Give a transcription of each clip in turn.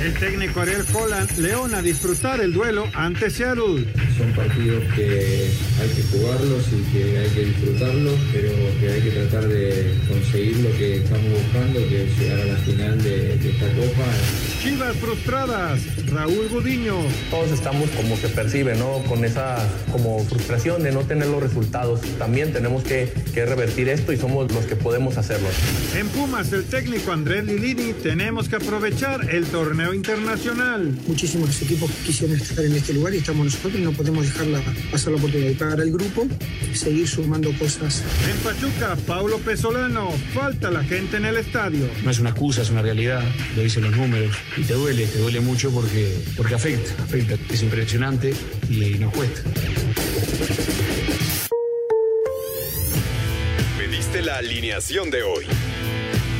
El técnico Ariel Holland, León a disfrutar el duelo ante Seattle. Son partidos que hay que jugarlos y que hay que disfrutarlos, pero que hay que tratar de conseguir lo que estamos buscando, que es llegar a la final de, de esta copa. Chivas frustradas, Raúl Gudiño. Todos estamos como que perciben, ¿no? Con esa como frustración de no tener los resultados. También tenemos que, que revertir esto y somos los que podemos hacerlo. En Pumas, el técnico Andrés Lilini, tenemos que aprovechar el torneo internacional. Muchísimos equipos quisieron estar en este lugar y estamos nosotros y no podemos dejarla pasar la oportunidad. Y para el grupo, seguir sumando cosas. En Pachuca, Paulo Pesolano, falta la gente en el estadio. No es una excusa, es una realidad, lo dicen los números. Y te duele, te duele mucho porque, porque afecta, afecta. Es impresionante y nos cuesta. Pediste la alineación de hoy.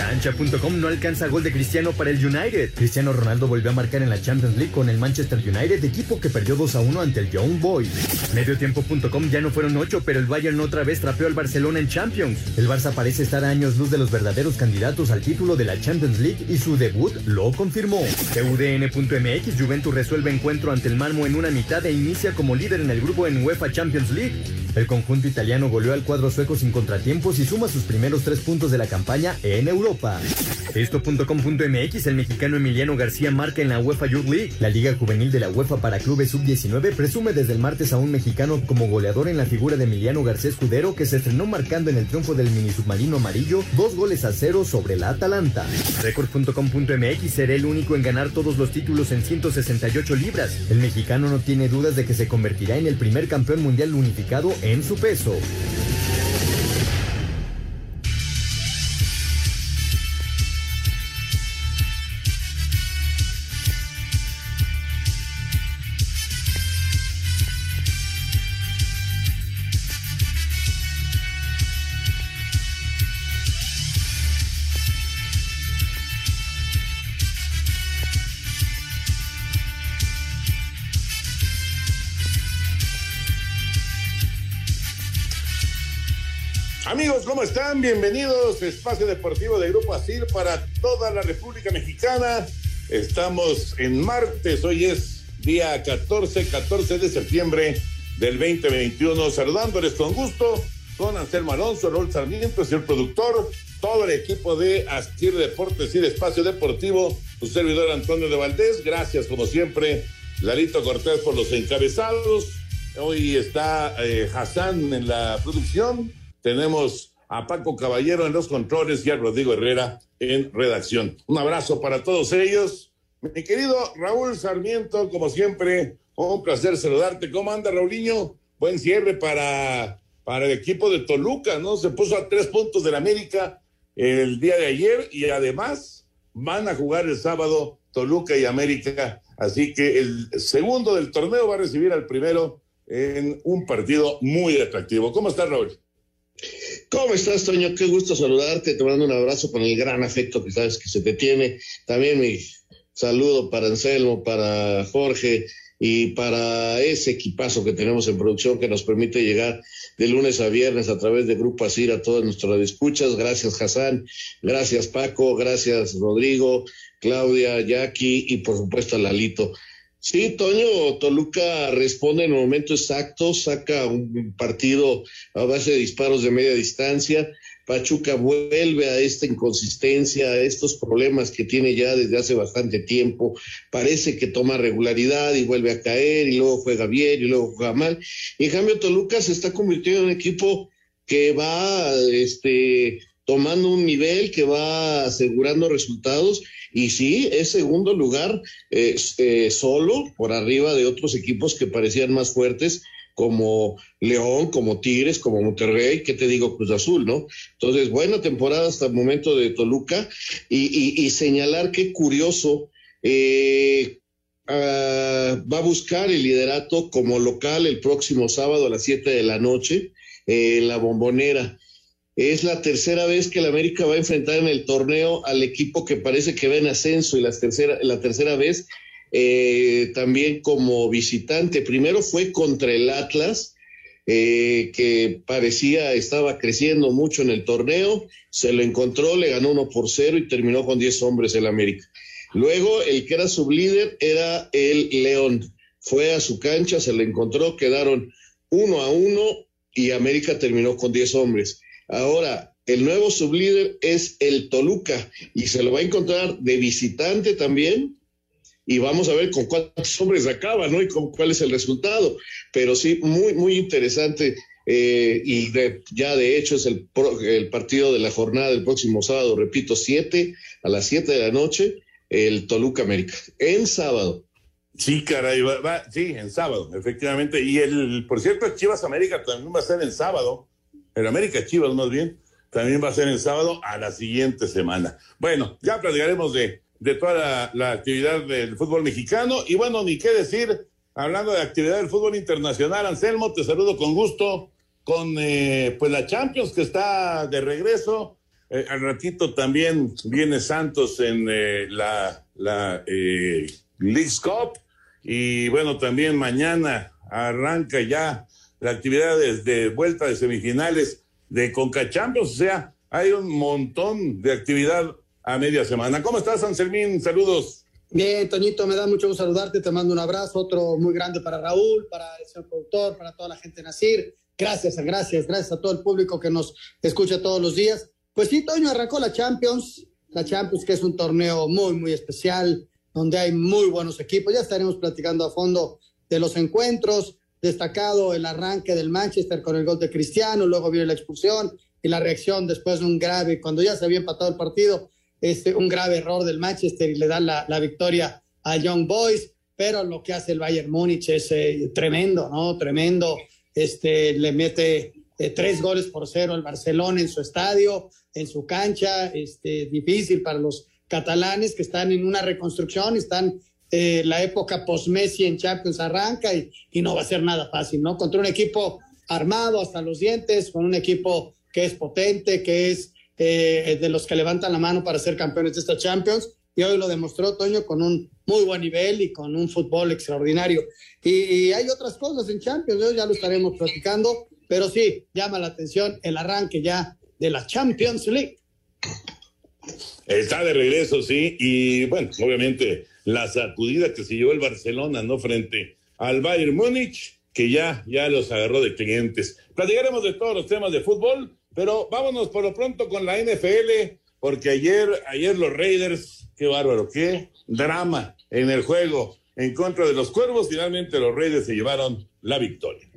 Cancha.com no alcanza gol de Cristiano para el United. Cristiano Ronaldo volvió a marcar en la Champions League con el Manchester United, equipo que perdió 2 a 1 ante el Young Boys. Mediotiempo.com ya no fueron 8, pero el Bayern otra vez trapeó al Barcelona en Champions. El Barça parece estar a años luz de los verdaderos candidatos al título de la Champions League y su debut lo confirmó. UDN.mx Juventus resuelve encuentro ante el Malmo en una mitad e inicia como líder en el grupo en UEFA Champions League. El conjunto italiano goleó al cuadro sueco sin contratiempos y suma sus primeros tres puntos de la campaña en Europa. Esto.com.mx El mexicano Emiliano García marca en la UEFA Youth League. La Liga Juvenil de la UEFA para Clubes Sub-19 presume desde el martes a un mexicano como goleador en la figura de Emiliano García Escudero que se estrenó marcando en el triunfo del mini submarino amarillo dos goles a cero sobre la Atalanta. Record.com.mx será el único en ganar todos los títulos en 168 libras. El mexicano no tiene dudas de que se convertirá en el primer campeón mundial unificado en su peso. Amigos, ¿cómo están? Bienvenidos a Espacio Deportivo de Grupo ASIR para toda la República Mexicana. Estamos en martes, hoy es día 14, 14 de septiembre del 2021. Saludándoles con gusto con Anselmo Alonso, Raúl Sarmiento, el productor, todo el equipo de Asir Deportes y de Espacio Deportivo, su servidor Antonio de Valdés. Gracias, como siempre, Larito Cortés por los encabezados. Hoy está eh, Hassan en la producción. Tenemos a Paco Caballero en los controles y a Rodrigo Herrera en redacción. Un abrazo para todos ellos. Mi querido Raúl Sarmiento, como siempre, un placer saludarte. ¿Cómo anda, Raulinho? Buen cierre para, para el equipo de Toluca, ¿no? Se puso a tres puntos del América el día de ayer y además van a jugar el sábado Toluca y América. Así que el segundo del torneo va a recibir al primero en un partido muy atractivo. ¿Cómo estás, Raúl? ¿Cómo estás, Toño? Qué gusto saludarte. Te mando un abrazo con el gran afecto que sabes que se te tiene. También mi saludo para Anselmo, para Jorge y para ese equipazo que tenemos en producción que nos permite llegar de lunes a viernes a través de Grupo Asir a todas nuestras escuchas. Gracias, Hassan. Gracias, Paco. Gracias, Rodrigo, Claudia, Jackie y por supuesto Lalito. Sí, Toño, Toluca responde en el momento exacto, saca un partido a base de disparos de media distancia. Pachuca vuelve a esta inconsistencia, a estos problemas que tiene ya desde hace bastante tiempo. Parece que toma regularidad y vuelve a caer y luego juega bien y luego juega mal. Y en cambio Toluca se está convirtiendo en un equipo que va este, tomando un nivel, que va asegurando resultados y sí, es segundo lugar eh, eh, solo por arriba de otros equipos que parecían más fuertes como León, como Tigres, como Monterrey, ¿qué te digo? Cruz Azul, ¿no? Entonces, buena temporada hasta el momento de Toluca y, señalar qué curioso, eh, ah, va a buscar el liderato como local el próximo sábado a las 7 de la noche en la bombonera. Es la tercera vez que el América va a enfrentar en el torneo al equipo que parece que va en ascenso y la tercera, la tercera vez eh, también como visitante. Primero fue contra el Atlas, eh, que parecía estaba creciendo mucho en el torneo, se lo encontró, le ganó uno por cero y terminó con diez hombres el América. Luego el que era sublíder era el León. Fue a su cancha, se lo encontró, quedaron uno a uno y América terminó con diez hombres. Ahora, el nuevo sublíder es el Toluca y se lo va a encontrar de visitante también. Y vamos a ver con cuántos hombres acaba, ¿no? Y cuál es el resultado. Pero sí, muy, muy interesante. Eh, y ya de hecho es el, el partido de la jornada del próximo sábado, repito, siete a las siete de la noche, el Toluca América, en sábado. Sí, caray, va, sí, en sábado, efectivamente. Y el, por cierto, Chivas América también va a ser en sábado el América Chivas más bien, también va a ser el sábado a la siguiente semana. Bueno, ya platicaremos de, de toda la, actividad del fútbol mexicano y bueno, ni qué decir, hablando de actividad del fútbol internacional, Anselmo, te saludo con gusto con eh, pues la Champions que está de regreso. Eh, al ratito también viene Santos en eh, la, la League Cup y bueno, también mañana arranca ya la actividad de, vuelta de semifinales de Conca o sea, hay un montón de actividad a media semana. ¿Cómo estás, Anselmín? Saludos. Bien, Toñito, me da mucho gusto saludarte, te mando un abrazo, otro muy grande para Raúl, para el señor productor, para toda la gente de Nacir. Gracias, gracias, gracias a todo el público que nos escucha todos los días. Pues sí, Toño, arrancó la Champions, la Champions que es un torneo muy, muy especial, donde hay muy buenos equipos. Ya estaremos platicando a fondo de los encuentros destacado el arranque del Manchester con el gol de Cristiano, luego viene la expulsión y la reacción después de un grave, cuando ya se había empatado el partido, este, un grave error del Manchester y le dan la, victoria a Young Boys, pero lo que hace el Bayern Múnich es eh, tremendo, ¿no? Tremendo, este, le mete eh, tres goles por cero al Barcelona en su estadio, en su cancha, este, difícil para los catalanes que están en una reconstrucción, están eh, la época post-Messi en Champions arranca y, no va a ser nada fácil, ¿no? Contra un equipo armado hasta los dientes, con un equipo que es potente, que es eh, de los que levantan la mano para ser campeones de esta Champions. Y hoy lo demostró Toño con un muy buen nivel y con un fútbol extraordinario. Y, hay otras cosas en Champions, ya lo estaremos platicando, pero sí, llama la atención el arranque ya de la Champions League. Está de regreso, sí, y bueno, obviamente la sacudida que se llevó el Barcelona, ¿no? Frente al Bayern Múnich, que ya, ya los agarró de clientes. Platicaremos de todos los temas de fútbol, pero vámonos por lo pronto con la NFL, porque ayer, ayer los Raiders, qué bárbaro, qué drama en el juego en contra de los Cuervos. Finalmente los Raiders se llevaron la victoria.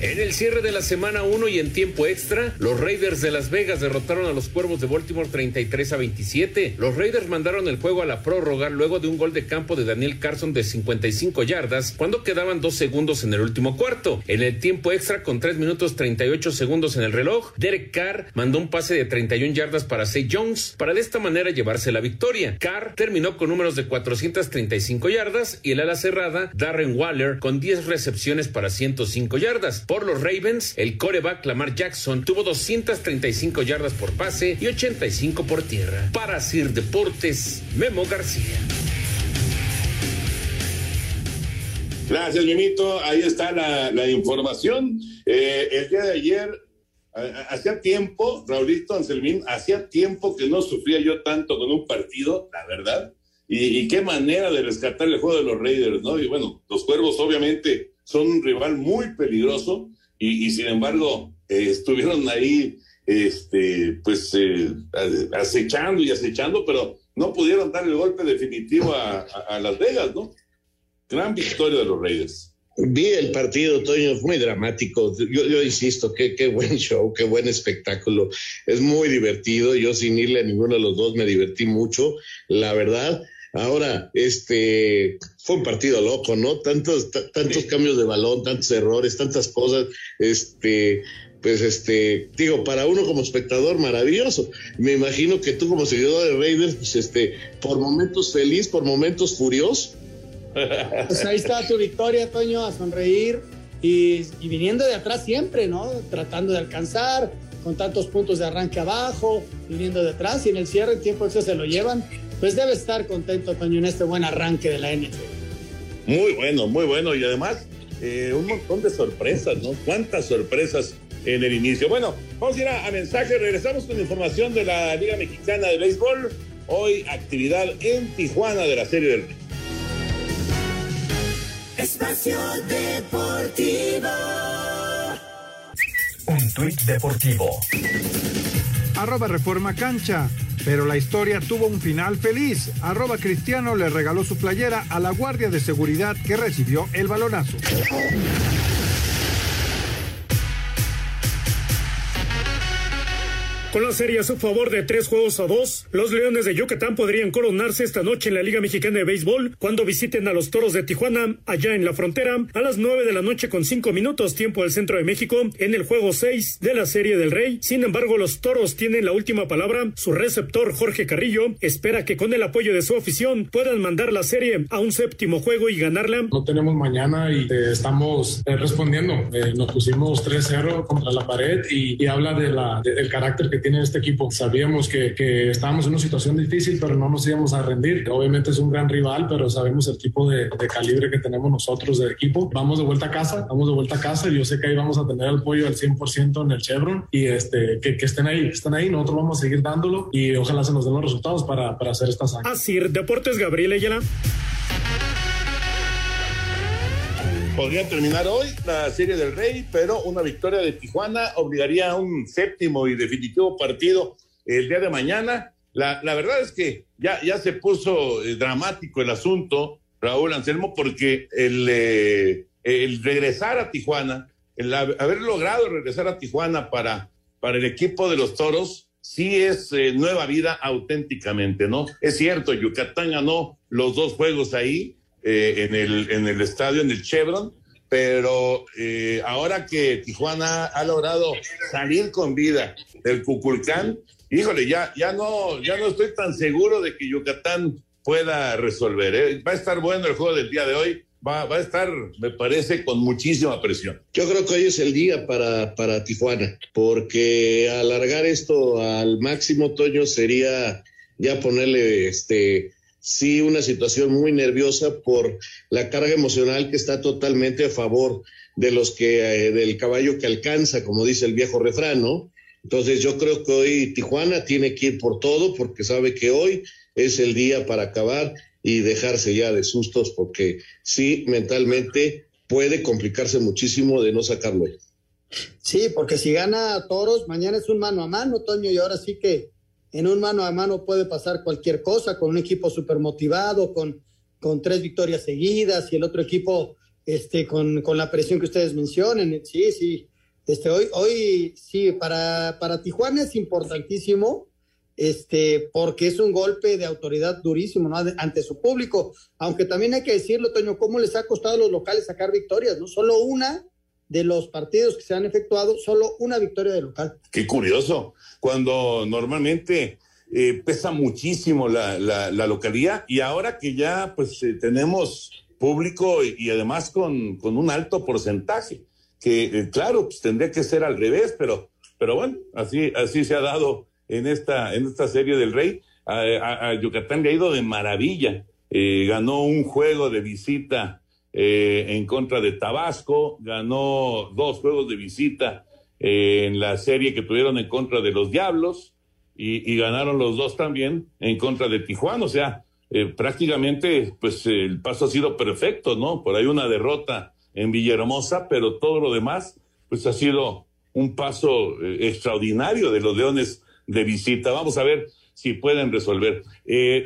En el cierre de la semana 1 y en tiempo extra, los Raiders de Las Vegas derrotaron a los Cuervos de Baltimore 33 a 27. Los Raiders mandaron el juego a la prórroga luego de un gol de campo de Daniel Carson de 55 yardas cuando quedaban dos segundos en el último cuarto. En el tiempo extra, con 3 minutos 38 segundos en el reloj, Derek Carr mandó un pase de 31 yardas para Say Jones para de esta manera llevarse la victoria. Carr terminó con números de 435 yardas y el ala cerrada, Darren Waller, con 10 recepciones para 105 yardas. Por los Ravens, el coreback Lamar Jackson tuvo 235 yardas por pase y 85 por tierra. Para Sir Deportes, Memo García. Gracias, Mimito. Ahí está la, información. Eh, el día de ayer, hacía tiempo, Raulito Anselmín, hacía tiempo que no sufría yo tanto con un partido, la verdad. Y, qué manera de rescatar el juego de los Raiders, ¿no? Y bueno, los Cuervos obviamente son un rival muy peligroso y, sin embargo eh, estuvieron ahí, este, pues eh, acechando y acechando, pero no pudieron dar el golpe definitivo a, a Las Vegas, ¿no? Gran victoria de los Raiders. Vi el partido, Toño, es muy dramático. Yo, insisto, qué, qué buen show, qué buen espectáculo. Es muy divertido. Yo sin irle a ninguno de los dos me divertí mucho, la verdad. Ahora, este, fue un partido loco, ¿no? Tantos, tantos cambios de balón, tantos errores, tantas cosas, este, pues este, digo, para uno como espectador maravilloso. Me imagino que tú como seguidor de Raiders, pues este, por momentos feliz, por momentos furioso. Pues ahí está tu victoria, Toño, a sonreír y, viniendo de atrás siempre, ¿no? Tratando de alcanzar, con tantos puntos de arranque abajo, viniendo de atrás y en el cierre el tiempo eso se lo llevan. Pues debe estar contento, Toño, en este buen arranque de la NFL. Muy bueno, muy bueno. Y además, eh, un montón de sorpresas, ¿no? ¿Cuántas sorpresas en el inicio? Bueno, vamos a ir a, a mensaje. Regresamos con información de la Liga Mexicana de Béisbol. Hoy actividad en Tijuana de la Serie del. Espacio Deportivo. Un tuit deportivo. Arroba Reforma Cancha. Pero la historia tuvo un final feliz. Arroba Cristiano le regaló su playera a la guardia de seguridad que recibió el balonazo. Con la serie a su favor de tres juegos a dos, los Leones de Yucatán podrían coronarse esta noche en la Liga Mexicana de Béisbol cuando visiten a los Toros de Tijuana, allá en la frontera, a las nueve de la noche con cinco minutos tiempo del centro de México, en el juego seis de la serie del Rey. Sin embargo, los Toros tienen la última palabra. Su receptor, Jorge Carrillo, espera que con el apoyo de su afición puedan mandar la serie a un séptimo juego y ganarla. No tenemos mañana y eh, estamos eh, respondiendo. Eh, nos pusimos 3-0 contra la pared y, habla de la, del carácter que tiene este equipo. Sabíamos que, que, estábamos en una situación difícil, pero no nos íbamos a rendir. Obviamente es un gran rival, pero sabemos el tipo de, de calibre que tenemos nosotros de equipo. Vamos de vuelta a casa, vamos de vuelta a casa. Yo sé que ahí vamos a tener el apoyo al 100% en el Chevron y este, que, que, estén ahí, estén ahí. Nosotros vamos a seguir dándolo y ojalá se nos den los resultados para, para hacer esta sangre. Así, Deportes Gabriel Ayala. Podría terminar hoy la Serie del Rey, pero una victoria de Tijuana obligaría a un séptimo y definitivo partido el día de mañana. La, la verdad es que ya, ya se puso eh, dramático el asunto, Raúl Anselmo, porque el, eh, el regresar a Tijuana, el haber logrado regresar a Tijuana para, para el equipo de los Toros, sí es eh, nueva vida auténticamente, ¿no? Es cierto, Yucatán ganó los dos juegos ahí, eh, en, el, en el estadio, en el Chevron, pero eh, ahora que Tijuana ha logrado salir con vida del Cuculcán, híjole, ya, ya, no, ya no estoy tan seguro de que Yucatán pueda resolver. ¿eh? Va a estar bueno el juego del día de hoy. Va, va, a estar, me parece, con muchísima presión. Yo creo que hoy es el día para, para Tijuana, porque alargar esto al máximo, Toño, sería ya ponerle este sí una situación muy nerviosa por la carga emocional que está totalmente a favor de los que eh, del caballo que alcanza, como dice el viejo refrán, ¿no? Entonces yo creo que hoy Tijuana tiene que ir por todo porque sabe que hoy es el día para acabar y dejarse ya de sustos porque sí mentalmente puede complicarse muchísimo de no sacarlo. Sí, porque si gana Toros, mañana es un mano a mano, Toño, y ahora sí que en un mano a mano puede pasar cualquier cosa, con un equipo súper motivado, con, con tres victorias seguidas y el otro equipo este, con, con la presión que ustedes mencionen. Sí, sí. Este, hoy, hoy sí, para, para Tijuana es importantísimo, este, porque es un golpe de autoridad durísimo ¿no? ante su público. Aunque también hay que decirlo, Toño, cómo les ha costado a los locales sacar victorias, ¿no? Solo una de los partidos que se han efectuado, solo una victoria de local. Qué curioso, cuando normalmente eh, pesa muchísimo la, la, localidad y ahora que ya pues eh, tenemos público y, además con, con, un alto porcentaje, que eh, claro, pues tendría que ser al revés, pero, pero bueno, así, así se ha dado en esta, en esta serie del Rey. A, a Yucatán le ha ido de maravilla. ganó un juego de visita eh, en contra de Tabasco, ganó dos juegos de visita eh, en la serie que tuvieron en contra de los Diablos y, ganaron los dos también en contra de Tijuana. O sea, eh, prácticamente, pues el paso ha sido perfecto, ¿no? Por ahí una derrota en Villahermosa, pero todo lo demás, pues ha sido un paso extraordinario de los Leones de visita. Vamos a ver si pueden resolver.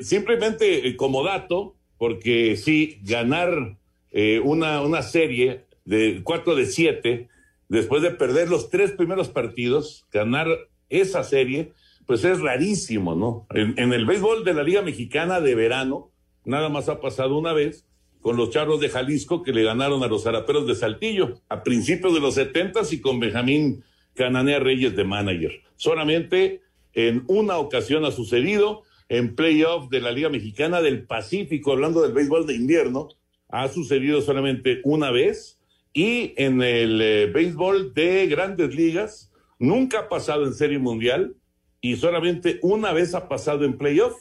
Simplemente como dato, porque sí, ganar eh, una, una serie de cuatro de siete, después de perder los tres primeros partidos, ganar esa serie, pues es rarísimo, ¿no? En, en el béisbol de la Liga Mexicana de verano, nada más ha pasado una vez con los Charros de Jalisco que le ganaron a los Zaraperos de Saltillo a principios de los setentas y con Benjamín Cananea Reyes de manager. Solamente en una ocasión ha sucedido en playoff de la Liga Mexicana del Pacífico, hablando del béisbol de invierno, ha sucedido solamente una vez y en el eh, béisbol de grandes ligas nunca ha pasado en Serie Mundial y solamente una vez ha pasado en playoff,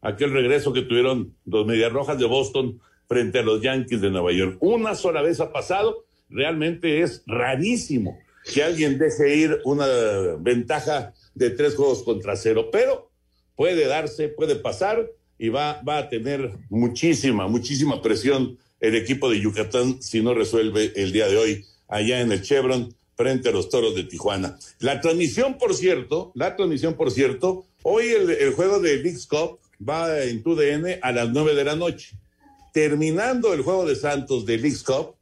aquel regreso que tuvieron los Medias Rojas de Boston frente a los Yankees de Nueva York. Una sola vez ha pasado, realmente es rarísimo que alguien deje ir una ventaja de tres juegos contra cero, pero puede darse, puede pasar y va, va a tener muchísima, muchísima presión el equipo de Yucatán si no resuelve el día de hoy allá en el Chevron frente a los Toros de Tijuana. La transmisión, por cierto, la transmisión, por cierto, hoy el, juego de Big Cup va en TUDN a las nueve de la noche. Terminando el juego de Santos de Leagues Cup,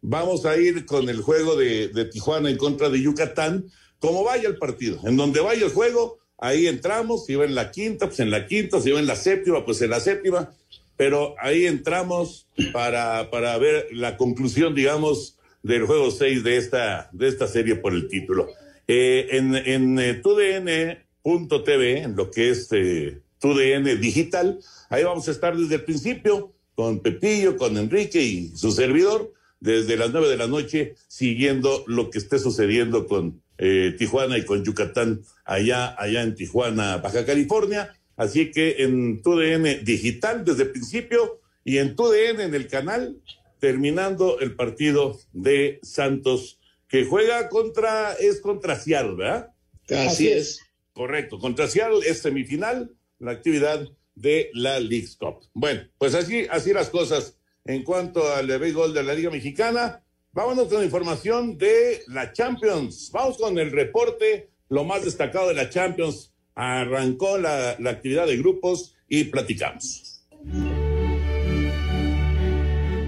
vamos a ir con el juego de, de, Tijuana en contra de Yucatán, como vaya el partido. En donde vaya el juego, ahí entramos, si va en la quinta, pues en la quinta, si va en la séptima, pues en la séptima, pero ahí entramos para, para ver la conclusión, digamos, del juego 6 de esta, de esta serie por el título. Eh, en en eh, tudn.tv, en lo que es eh, TUDN digital, ahí vamos a estar desde el principio con Pepillo, con Enrique y su servidor, desde las nueve de la noche, siguiendo lo que esté sucediendo con eh, Tijuana y con Yucatán, allá, allá en Tijuana, Baja California. Así que en TUDN digital desde el principio y en TUDN en el canal, terminando el partido de Santos, que juega contra, es contra Seattle, ¿verdad? Así es. Correcto, contra Seattle es semifinal, la actividad de la League's Cup. Bueno, pues así, así las cosas en cuanto al béisbol de la Liga Mexicana. Vámonos con la información de la Champions. Vamos con el reporte, lo más destacado de la Champions. Arrancó la, la actividad de grupos y platicamos.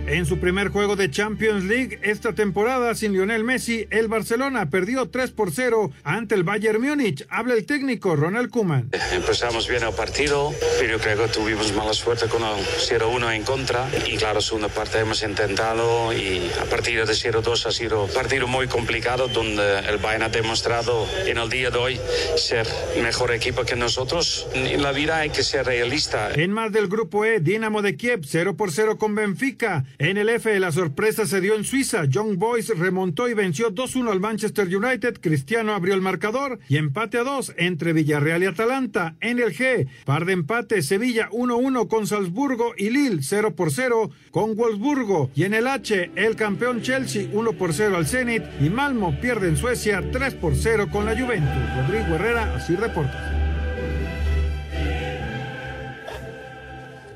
En su primer juego de Champions League esta temporada sin Lionel Messi, el Barcelona perdió 3 por 0 ante el Bayern Múnich. Habla el técnico Ronald Koeman. Empezamos bien el partido, pero creo que tuvimos mala suerte con el 0-1 en contra. Y claro, segunda parte hemos intentado y a partir de 0-2 ha sido un partido muy complicado donde el Bayern ha demostrado en el día de hoy ser mejor equipo que nosotros. En la vida hay que ser realista. En más del grupo E, Dinamo de Kiev 0 por 0 con Benfica. En el F, la sorpresa se dio en Suiza. Young Boys remontó y venció 2-1 al Manchester United. Cristiano abrió el marcador y empate a 2 entre Villarreal y Atalanta. En el G, par de empate, Sevilla 1-1 con Salzburgo y Lille 0 por 0 con Wolfsburgo. Y en el H, el campeón Chelsea 1 por 0 al Zenit y Malmo pierde en Suecia 3 por 0 con la Juventus. Rodrigo Herrera, así reporta.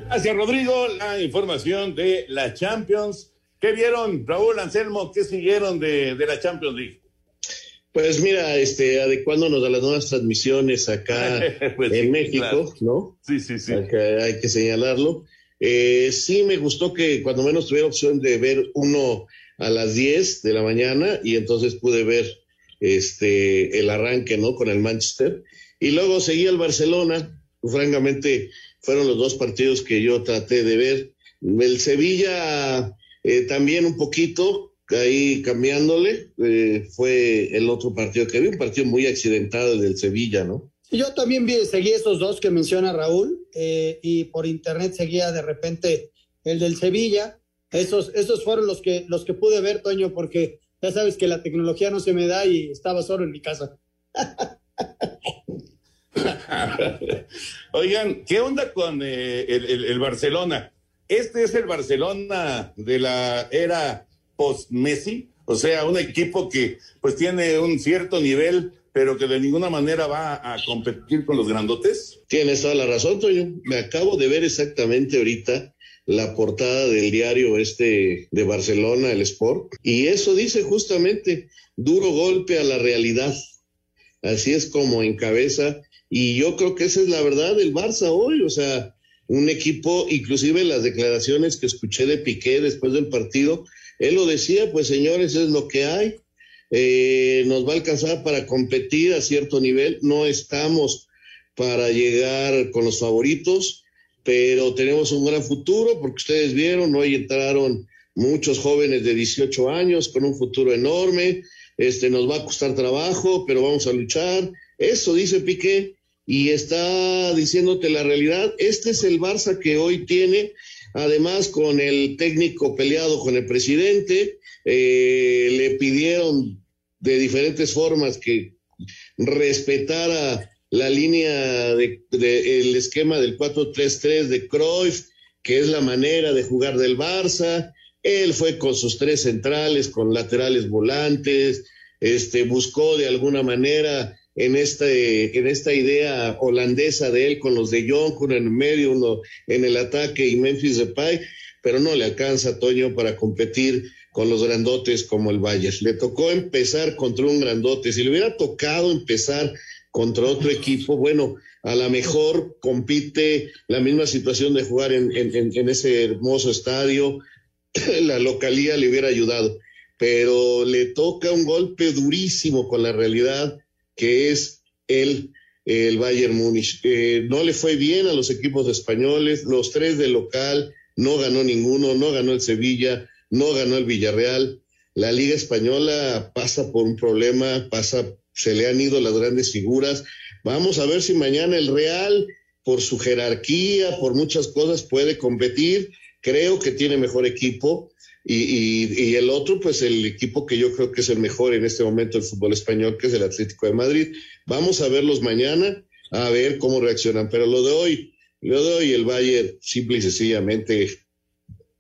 Gracias, Rodrigo. La información de la Champions. ¿Qué vieron, Raúl Anselmo? ¿Qué siguieron de, de la Champions League? Pues mira, este, adecuándonos a las nuevas transmisiones acá pues en sí, México, claro. ¿no? Sí, sí, sí. Acá hay que señalarlo. Eh, sí me gustó que cuando menos tuviera opción de ver uno a las 10 de la mañana y entonces pude ver este el arranque, ¿no? Con el Manchester. Y luego seguí al Barcelona. Francamente, fueron los dos partidos que yo traté de ver. El Sevilla eh, también un poquito, ahí cambiándole, eh, fue el otro partido que vi, un partido muy accidentado del Sevilla, ¿no? Yo también vi, seguí esos dos que menciona Raúl eh, y por internet seguía de repente el del Sevilla. Esos, esos fueron los que, los que pude ver, Toño, porque ya sabes que la tecnología no se me da y estaba solo en mi casa. Oigan, ¿qué onda con eh, el, el, el, Barcelona? Este es el Barcelona de la era post-Messi, o sea, un equipo que pues tiene un cierto nivel, pero que de ninguna manera va a competir con los grandotes. Tienes toda la razón, Toño. Me acabo de ver exactamente ahorita la portada del diario este de Barcelona, el Sport, y eso dice justamente duro golpe a la realidad. Así es como encabeza, y yo creo que esa es la verdad del Barça hoy, o sea, un equipo, inclusive las declaraciones que escuché de Piqué después del partido, él lo decía, pues señores, es lo que hay, eh, nos va a alcanzar para competir a cierto nivel, no estamos para llegar con los favoritos, pero tenemos un gran futuro porque ustedes vieron, hoy entraron muchos jóvenes de 18 años con un futuro enorme, este nos va a costar trabajo, pero vamos a luchar. Eso dice Piqué y está diciéndote la realidad. Este es el Barça que hoy tiene, además con el técnico peleado con el presidente, eh, le pidieron de diferentes formas que respetara la línea de, el esquema del 4-3-3 de Cruyff, que es la manera de jugar del Barça. Él fue con sus tres centrales, con laterales volantes, este, buscó de alguna manera en, este, en esta idea holandesa de él con los de uno en medio, uno en el ataque y Memphis Depay, pero no le alcanza a Toño para competir con los grandotes como el Bayern. Le tocó empezar contra un grandote. Si le hubiera tocado empezar contra otro equipo, bueno, a lo mejor compite la misma situación de jugar en, en, ese hermoso estadio, la localía le hubiera ayudado, pero le toca un golpe durísimo con la realidad que es el, el Bayern Múnich. Eh, no le fue bien a los equipos españoles, los tres de local, no ganó ninguno, no ganó el Sevilla, no ganó el Villarreal. La Liga Española pasa por un problema, pasa se le han ido las grandes figuras. Vamos a ver si mañana el Real, por su jerarquía, por muchas cosas, puede competir. Creo que tiene mejor equipo. Y, el otro, pues el equipo que yo creo que es el mejor en este momento del fútbol español, que es el Atlético de Madrid. Vamos a verlos mañana, a ver cómo reaccionan. Pero lo de hoy, lo de hoy, el Bayern simple y sencillamente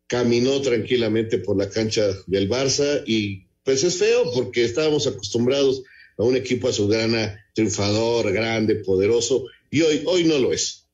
caminó tranquilamente por la cancha del Barça y pues es feo porque estábamos acostumbrados a un equipo azulgrana triunfador, grande, poderoso, y hoy, hoy no lo es.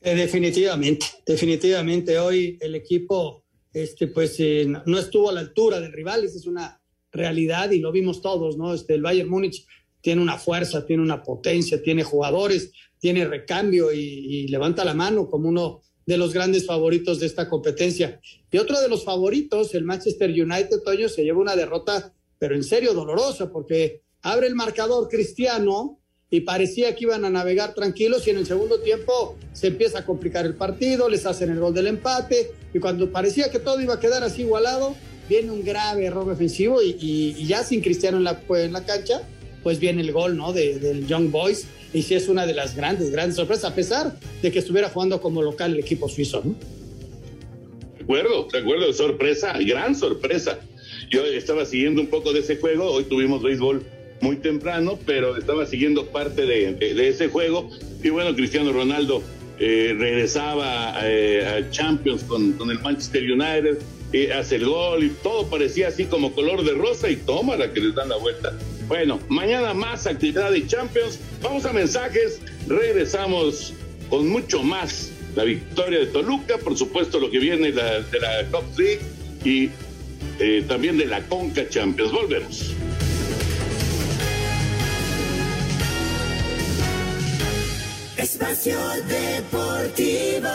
Eh, definitivamente, definitivamente hoy el equipo este, pues, eh, no estuvo a la altura del rival, esa es una realidad y lo vimos todos, ¿no? Este, el Bayern Múnich tiene una fuerza, tiene una potencia, tiene jugadores, tiene recambio y, y levanta la mano como uno de los grandes favoritos de esta competencia. Y otro de los favoritos, el Manchester United, Toño, se lleva una derrota, pero en serio dolorosa, porque abre el marcador cristiano y parecía que iban a navegar tranquilos y en el segundo tiempo se empieza a complicar el partido, les hacen el gol del empate y cuando parecía que todo iba a quedar así igualado, viene un grave error defensivo y, ya sin Cristiano en la, en la cancha, pues viene el gol ¿no? De, del Young Boys y sí es una de las grandes, grandes sorpresas, a pesar de que estuviera jugando como local el equipo suizo. ¿no? De acuerdo, de acuerdo, sorpresa, gran sorpresa. Yo estaba siguiendo un poco de ese juego, hoy tuvimos béisbol muy temprano, pero estaba siguiendo parte de, ese juego. Y bueno, Cristiano Ronaldo eh, regresaba eh, a Champions con, con, el Manchester United, eh, hace el gol y todo parecía así como color de rosa y toma la que les dan la vuelta. Bueno, mañana más actividad de Champions. Vamos a mensajes, regresamos con mucho más. La victoria de Toluca, por supuesto lo que viene de la, de Cup League y también de la Conca Champions. Volvemos. Espacio Deportivo.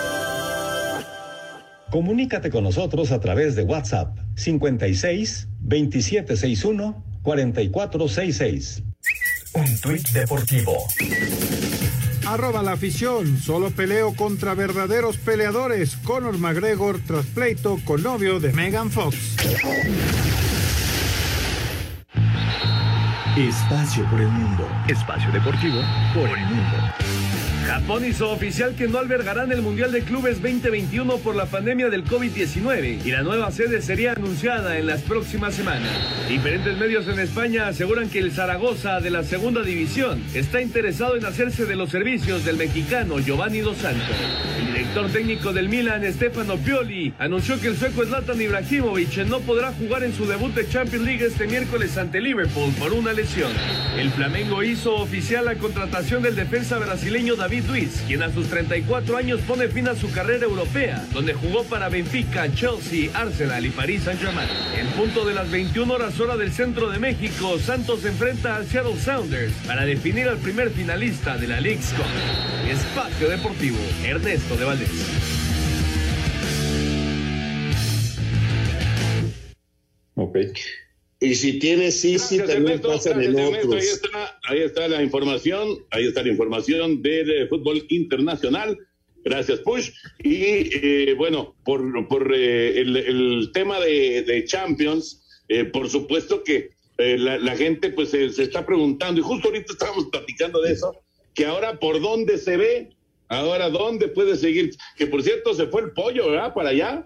Comunícate con nosotros a través de WhatsApp 56 2761 4466. Un tuit deportivo. Arroba la afición. Solo peleo contra verdaderos peleadores. Conor McGregor tras pleito con novio de Megan Fox. Espacio por el mundo. Espacio deportivo por el mundo. Japón hizo oficial que no albergarán el Mundial de Clubes 2021 por la pandemia del COVID-19 y la nueva sede sería anunciada en las próximas semanas. Diferentes medios en España aseguran que el Zaragoza de la segunda división está interesado en hacerse de los servicios del mexicano Giovanni Dos Santos director técnico del Milan, Stefano Pioli, anunció que el sueco Zlatan Ibrahimovic no podrá jugar en su debut de Champions League este miércoles ante Liverpool por una lesión. El Flamengo hizo oficial la contratación del defensa brasileño David Luiz, quien a sus 34 años pone fin a su carrera europea, donde jugó para Benfica, Chelsea, Arsenal y París Saint-Germain. En punto de las 21 horas hora del centro de México, Santos enfrenta al Seattle Sounders para definir al primer finalista de la League's Cup. Espacio Deportivo, Ernesto de Valdés. Ok. Y si tiene sí, sí, Gracias, también Ernesto, pasan gracias, en Ernesto. otros. Ahí está, ahí está la información, ahí está la información del eh, fútbol internacional. Gracias, Push. Y eh, bueno, por, por eh, el, el tema de, de Champions, eh, por supuesto que eh, la, la gente pues se, se está preguntando, y justo ahorita estábamos platicando de eso, que ahora por dónde se ve, ahora dónde puede seguir, que por cierto se fue el pollo, ¿verdad? Para allá.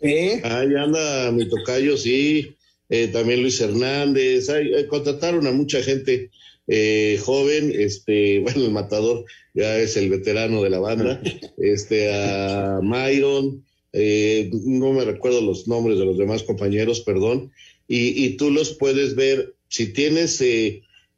Ahí anda mi tocayo, sí. Eh, también Luis Hernández. Ay, eh, contrataron a mucha gente eh, joven. Este, bueno, el matador ya es el veterano de la banda. Este, a Myron. eh, no me recuerdo los nombres de los demás compañeros, perdón. Y, y tú los puedes ver. Si tienes.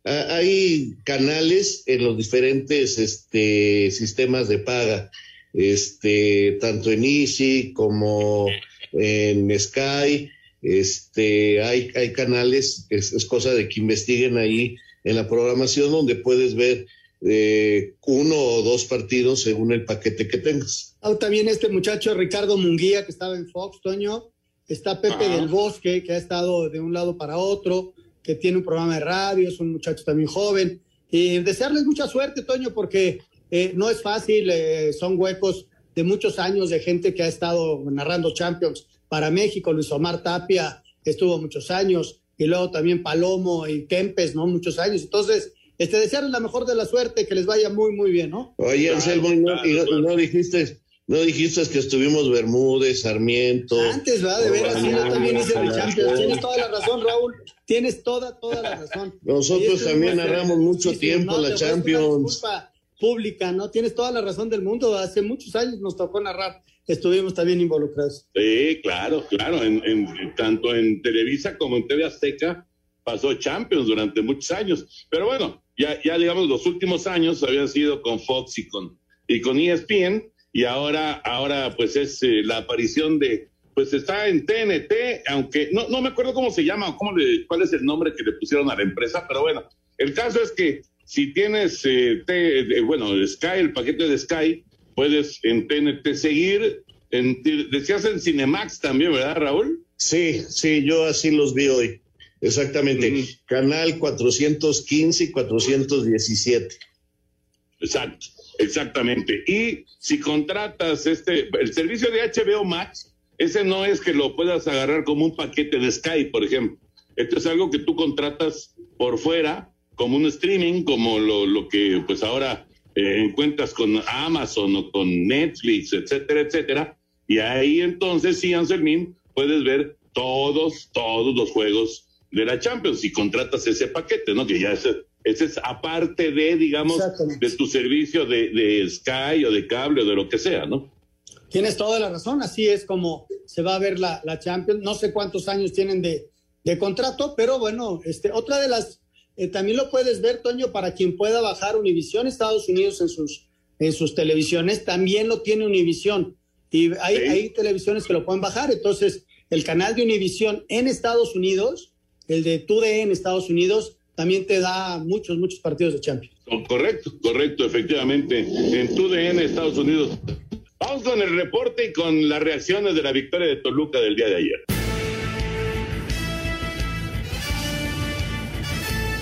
Ha- hay canales en los diferentes este, sistemas de paga. Este, tanto en Easy como en Sky, este, hay, hay canales, es, es cosa de que investiguen ahí en la programación donde puedes ver eh, uno o dos partidos según el paquete que tengas. Ah, también este muchacho Ricardo Munguía, que estaba en Fox, Toño. Está Pepe del Bosque, que ha estado de un lado para otro, que tiene un programa de radio, es un muchacho también joven. Y desearles mucha suerte, Toño, porque eh, no es fácil, eh, son huecos de muchos años de gente que ha estado narrando Champions para México. Luis Omar Tapia estuvo muchos años, y luego también Palomo y Kempes, ¿no? Muchos años. Entonces, este, desearles la mejor de la suerte, que les vaya muy, muy bien, ¿no? Oye, Anselmo, no, no dijiste, no dijiste que estuvimos Bermúdez, Sarmiento. Antes, ¿verdad? De veras, yo también hice el Champions. Tienes toda la razón, Raúl. Tienes toda, toda la razón. Nosotros también una- narramos mucho tiempo no, la una Champions. disculpa pública, ¿no? Tienes toda la razón del mundo. Hace muchos años nos tocó narrar. Estuvimos también involucrados. Sí, claro, claro. En, en- tanto en Televisa como en TV Azteca pasó Champions durante muchos años. Pero bueno, ya, ya digamos, los últimos años habían sido con Fox y con, y con ESPN, y ahora, ahora pues es eh, la aparición de, pues está en TNT, aunque no, no me acuerdo cómo se llama, o cómo le, cuál es el nombre que le pusieron a la empresa, pero bueno, el caso es que si tienes, eh, T- eh, bueno, Sky, el paquete de Sky, puedes en TNT seguir, en, decías en Cinemax también, ¿verdad, Raúl? Sí, sí, yo así los vi hoy. Exactamente. Canal 415 y 417. Exacto, exactamente. Y si contratas este, el servicio de HBO Max, ese no es que lo puedas agarrar como un paquete de Sky, por ejemplo. Esto es algo que tú contratas por fuera, como un streaming, como lo, lo que pues ahora eh, encuentras con Amazon o con Netflix, etcétera, etcétera. Y ahí entonces, sí, Anselmín, puedes ver todos, todos los juegos de la Champions si contratas ese paquete, ¿no? Que ya ese, ese es aparte de, digamos, de tu servicio de, de Sky o de cable o de lo que sea, ¿no? Tienes toda la razón. Así es como se va a ver la, la Champions. No sé cuántos años tienen de, de contrato, pero bueno, este, otra de las, eh, también lo puedes ver, Toño, para quien pueda bajar Univisión Estados Unidos en sus, en sus televisiones, también lo tiene Univisión. Y hay, hay televisiones que lo pueden bajar. Entonces, el canal de Univisión en Estados Unidos, el de TUDE en Estados Unidos, también te da muchos, muchos partidos de Champions. Correcto, correcto, efectivamente. En tu DN, Estados Unidos. Vamos con el reporte y con las reacciones de la victoria de Toluca del día de ayer.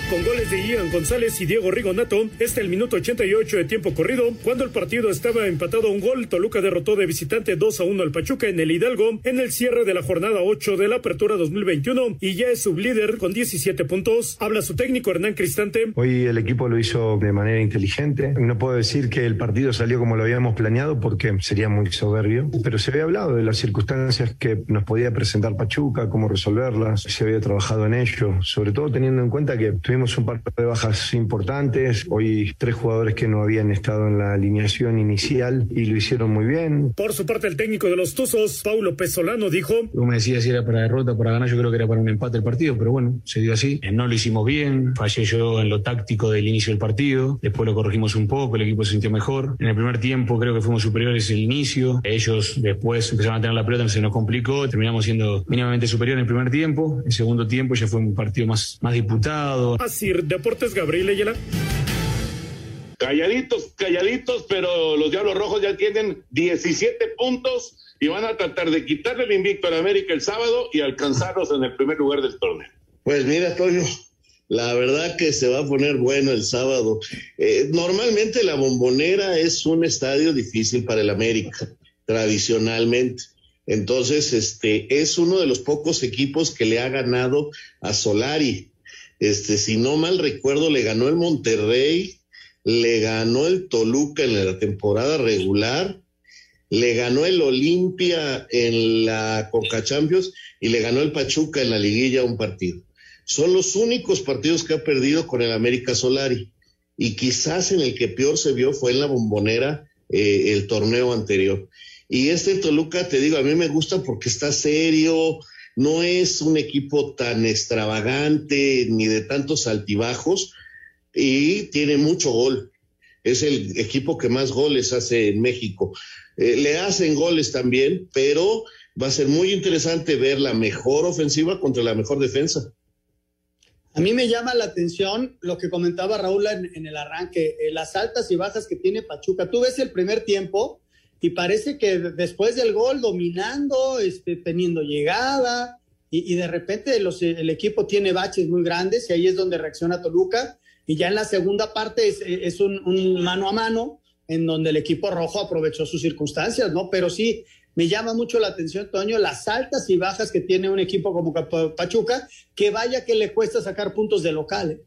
Con goles de Ian González y Diego Rigonato, este el minuto 88 de tiempo corrido, cuando el partido estaba empatado a un gol, Toluca derrotó de visitante 2 a 1 al Pachuca en el Hidalgo en el cierre de la jornada 8 de la Apertura 2021 y ya es sublíder con 17 puntos. Habla su técnico Hernán Cristante. Hoy el equipo lo hizo de manera inteligente. No puedo decir que el partido salió como lo habíamos planeado porque sería muy soberbio, pero se había hablado de las circunstancias que nos podía presentar Pachuca, cómo resolverlas, se había trabajado en ello, sobre todo teniendo en cuenta que tuvimos tuvimos un par de bajas importantes, hoy tres jugadores que no habían estado en la alineación inicial y lo hicieron muy bien. Por su parte, el técnico de los Tuzos, Paulo Pesolano, dijo... Tú me decías si era para derrota, para ganar, yo creo que era para un empate el partido, pero bueno, se dio así. Eh, no lo hicimos bien, fallé yo en lo táctico del inicio del partido, después lo corregimos un poco, el equipo se sintió mejor. En el primer tiempo creo que fuimos superiores el inicio, ellos después empezaron a tener la pelota, se nos complicó, terminamos siendo mínimamente superiores en el primer tiempo, el segundo tiempo ya fue un partido más, más disputado. Deportes Gabriel Ayala. Calladitos, calladitos, pero los Diablos Rojos ya tienen 17 puntos y van a tratar de quitarle el invicto a la América el sábado y alcanzarlos en el primer lugar del torneo. Pues mira, Toño, la verdad que se va a poner bueno el sábado. Eh, normalmente la bombonera es un estadio difícil para el América, tradicionalmente. Entonces, este es uno de los pocos equipos que le ha ganado a Solari. Este, si no mal recuerdo, le ganó el Monterrey, le ganó el Toluca en la temporada regular, le ganó el Olimpia en la Coca Champions y le ganó el Pachuca en la liguilla un partido. Son los únicos partidos que ha perdido con el América Solari. Y quizás en el que peor se vio fue en la bombonera eh, el torneo anterior. Y este Toluca, te digo, a mí me gusta porque está serio, no es un equipo tan extravagante ni de tantos altibajos y tiene mucho gol. Es el equipo que más goles hace en México. Eh, le hacen goles también, pero va a ser muy interesante ver la mejor ofensiva contra la mejor defensa. A mí me llama la atención lo que comentaba Raúl en, el arranque, eh, las altas y bajas que tiene Pachuca. Tú ves el primer tiempo y parece que después del gol dominando, este, teniendo llegada y, de repente el equipo tiene baches muy grandes y ahí es donde reacciona Toluca. Y ya en la segunda parte es, un, un mano a mano en donde el equipo rojo aprovechó sus circunstancias, ¿no? Pero sí, me llama mucho la atención, Toño, las altas y bajas que tiene un equipo como Pachuca, que vaya que le cuesta sacar puntos de local. ¿eh?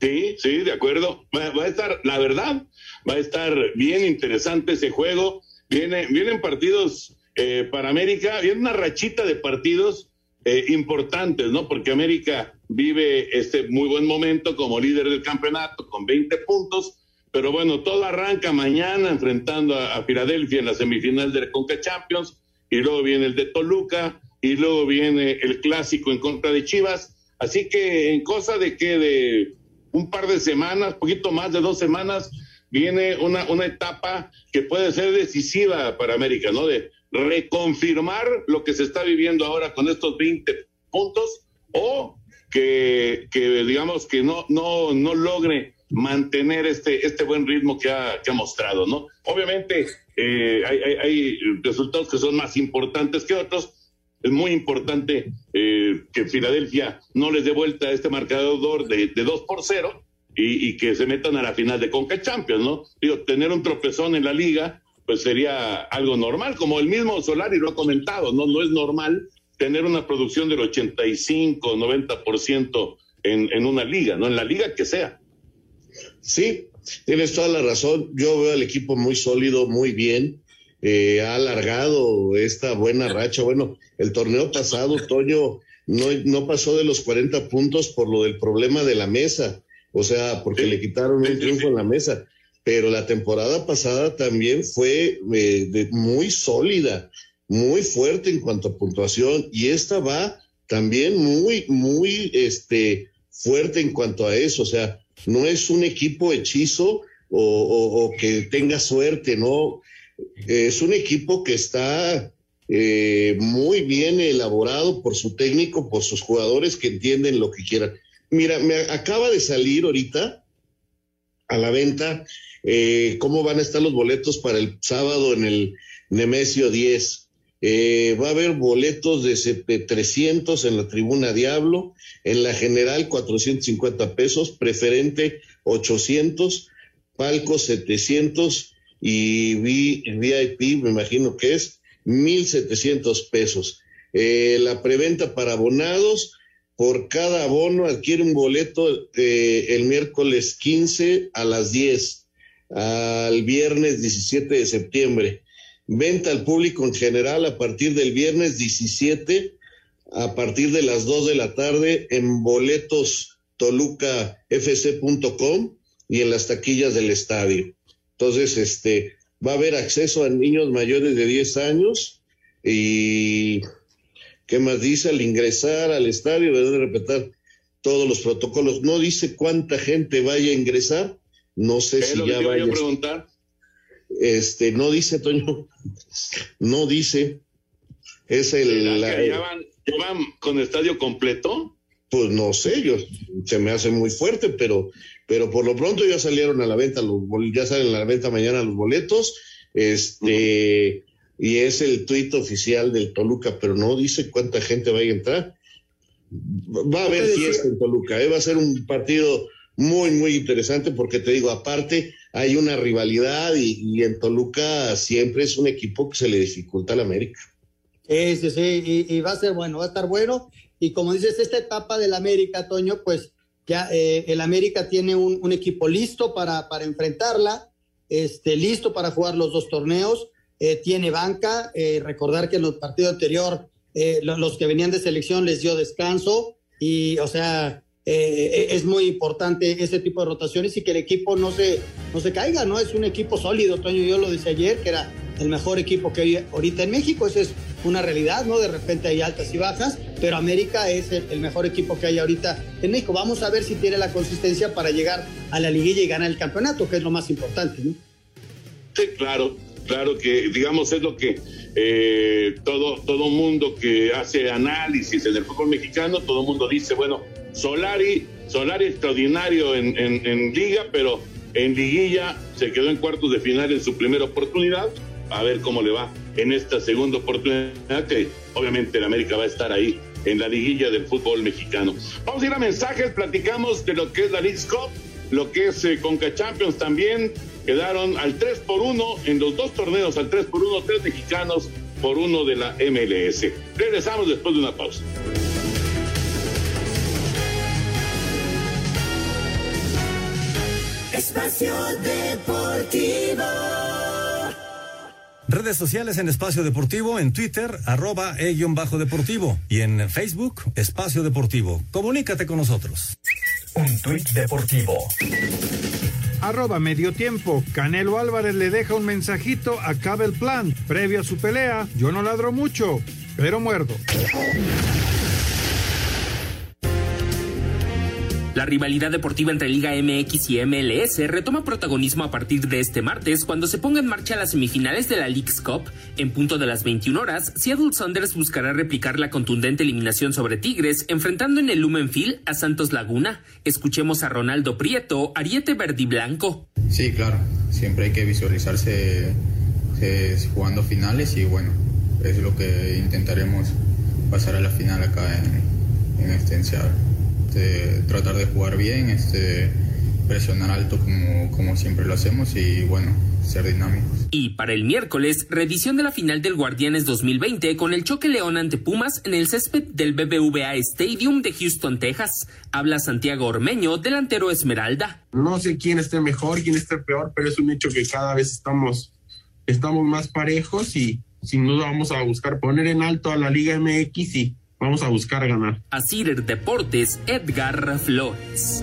Sí, sí, de acuerdo. Va, a estar, la verdad, va a estar bien interesante ese juego. Viene, vienen partidos eh, para América, viene una rachita de partidos eh, importantes, ¿no? Porque América vive este muy buen momento como líder del campeonato con 20 puntos pero bueno, todo arranca mañana enfrentando a, Filadelfia en la semifinal de Conca Champions, y luego viene el de Toluca, y luego viene el clásico en contra de Chivas. Así que en cosa de que de un par de semanas, poquito más de dos semanas, viene una, una etapa que puede ser decisiva para América, ¿no? De reconfirmar lo que se está viviendo ahora con estos 20 puntos o que, que digamos que no, no, no logre mantener este, este buen ritmo que ha, que ha mostrado, ¿no? Obviamente eh, hay, hay, resultados que son más importantes que otros. Es muy importante eh, que Filadelfia no les dé vuelta este marcador de, de 2 por 0 y, y, que se metan a la final de Conca Champions, ¿no? Digo, tener un tropezón en la liga, pues sería algo normal, como el mismo Solari lo ha comentado, ¿no? No es normal tener una producción del 85, 90% en, en una liga, ¿no? En la liga que sea. Sí, tienes toda la razón. Yo veo al equipo muy sólido, muy bien. Eh, ha alargado esta buena racha. Bueno, el torneo pasado, Toño, no, no pasó de los 40 puntos por lo del problema de la mesa. O sea, porque le quitaron un triunfo en la mesa. Pero la temporada pasada también fue eh, muy sólida, muy fuerte en cuanto a puntuación. Y esta va también muy, muy este, fuerte en cuanto a eso. O sea, no es un equipo hechizo o, que tenga suerte, ¿no? Es un equipo que está eh, muy bien elaborado por su técnico, por sus jugadores que entienden lo que quieran. Mira, me acaba de salir ahorita a la venta eh, cómo van a estar los boletos para el sábado en el Nemesio 10. Eh, va a haber boletos de 300 en la tribuna Diablo, en la general 450 pesos, preferente 800, palco 700 y VIP, me imagino que es 1700 pesos. Eh, la preventa para abonados, por cada abono adquiere un boleto eh, el miércoles 15 a las 10, al viernes 17 de septiembre Venta al público en general a partir del viernes 17 a partir de las 2 de la tarde en boletos tolucafc.com y en las taquillas del estadio. Entonces, este, va a haber acceso a niños mayores de 10 años y, ¿qué más dice? Al ingresar al estadio deben de respetar todos los protocolos. No dice cuánta gente vaya a ingresar, no sé si ya vaya. a preguntar? Este, no dice, Toño, no dice. Es el. La, ya, van, ¿Ya van con estadio completo? Pues no sé, yo se me hace muy fuerte, pero, pero por lo pronto ya salieron a la venta los ya salen a la venta mañana los boletos, este, y es el tuit oficial del Toluca, pero no dice cuánta gente va a entrar. Va a haber fiesta en Toluca, ¿eh? va a ser un partido muy, muy interesante porque te digo, aparte hay una rivalidad y, en Toluca siempre es un equipo que se le dificulta al América. Sí, sí, sí, y, va a ser bueno, va a estar bueno. Y como dices, esta etapa del América, Toño, pues ya eh, el América tiene un, equipo listo para, enfrentarla, este, listo para jugar los dos torneos, eh, tiene banca, eh, recordar que en el partido anterior los que venían de selección les dio descanso y, o sea, es muy importante ese tipo de rotaciones y que el equipo no se, no se caiga, ¿no? Es un equipo sólido, Toño, yo lo decía ayer, que era el mejor equipo que hay ahorita en México, eso es una realidad, ¿no? De repente hay altas y bajas, pero América es el, mejor equipo que hay ahorita en México. Vamos a ver si tiene la consistencia para llegar a la liguilla y ganar el campeonato, que es lo más importante, ¿no? Sí, claro, claro que, digamos, es lo que eh, todo, todo mundo que hace análisis en el fútbol mexicano, todo mundo dice, bueno, Solari, Solari extraordinario en, en liga, pero en liguilla se quedó en cuartos de final en su primera oportunidad a ver cómo le va en esta segunda oportunidad, que obviamente el América va a estar ahí en la liguilla del fútbol mexicano. Vamos a ir a mensajes, platicamos de lo que es la League Cup, lo que es eh, Conca Champions también. Quedaron al 3 por 1 en los dos torneos, al 3 por 1, tres mexicanos por uno de la MLS. Regresamos después de una pausa. Espacio Deportivo. Redes sociales en Espacio Deportivo, en Twitter, arroba e-deportivo y en Facebook, Espacio Deportivo. Comunícate con nosotros. Un tuit deportivo. Arroba medio tiempo. Canelo Álvarez le deja un mensajito a Cabel Plant. Previo a su pelea, yo no ladro mucho, pero muerdo. La rivalidad deportiva entre Liga MX y MLS retoma protagonismo a partir de este martes cuando se ponga en marcha las semifinales de la League's Cup. En punto de las 21 horas, Seattle Saunders buscará replicar la contundente eliminación sobre Tigres, enfrentando en el Lumenfield a Santos Laguna. Escuchemos a Ronaldo Prieto, Ariete Verdi Blanco. Sí, claro, siempre hay que visualizarse eh, jugando finales y bueno, es lo que intentaremos pasar a la final acá en, en este este, tratar de jugar bien, este, presionar alto como, como siempre lo hacemos y bueno, ser dinámicos. Y para el miércoles, revisión de la final del Guardianes 2020 con el choque León ante Pumas en el césped del BBVA Stadium de Houston, Texas. Habla Santiago Ormeño, delantero Esmeralda. No sé quién esté mejor, quién esté peor, pero es un hecho que cada vez estamos, estamos más parejos y sin duda vamos a buscar poner en alto a la Liga MX y Vamos a buscar ganar. Asir Deportes, Edgar Flores.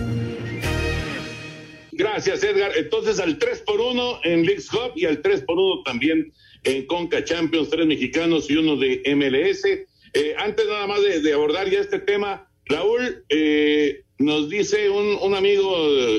Gracias, Edgar. Entonces, al 3 por 1 en Leagues Hub y al 3 por 1 también en Conca Champions, tres mexicanos y uno de MLS. Eh, antes nada más de, abordar ya este tema, Raúl, eh, nos dice un, un, amigo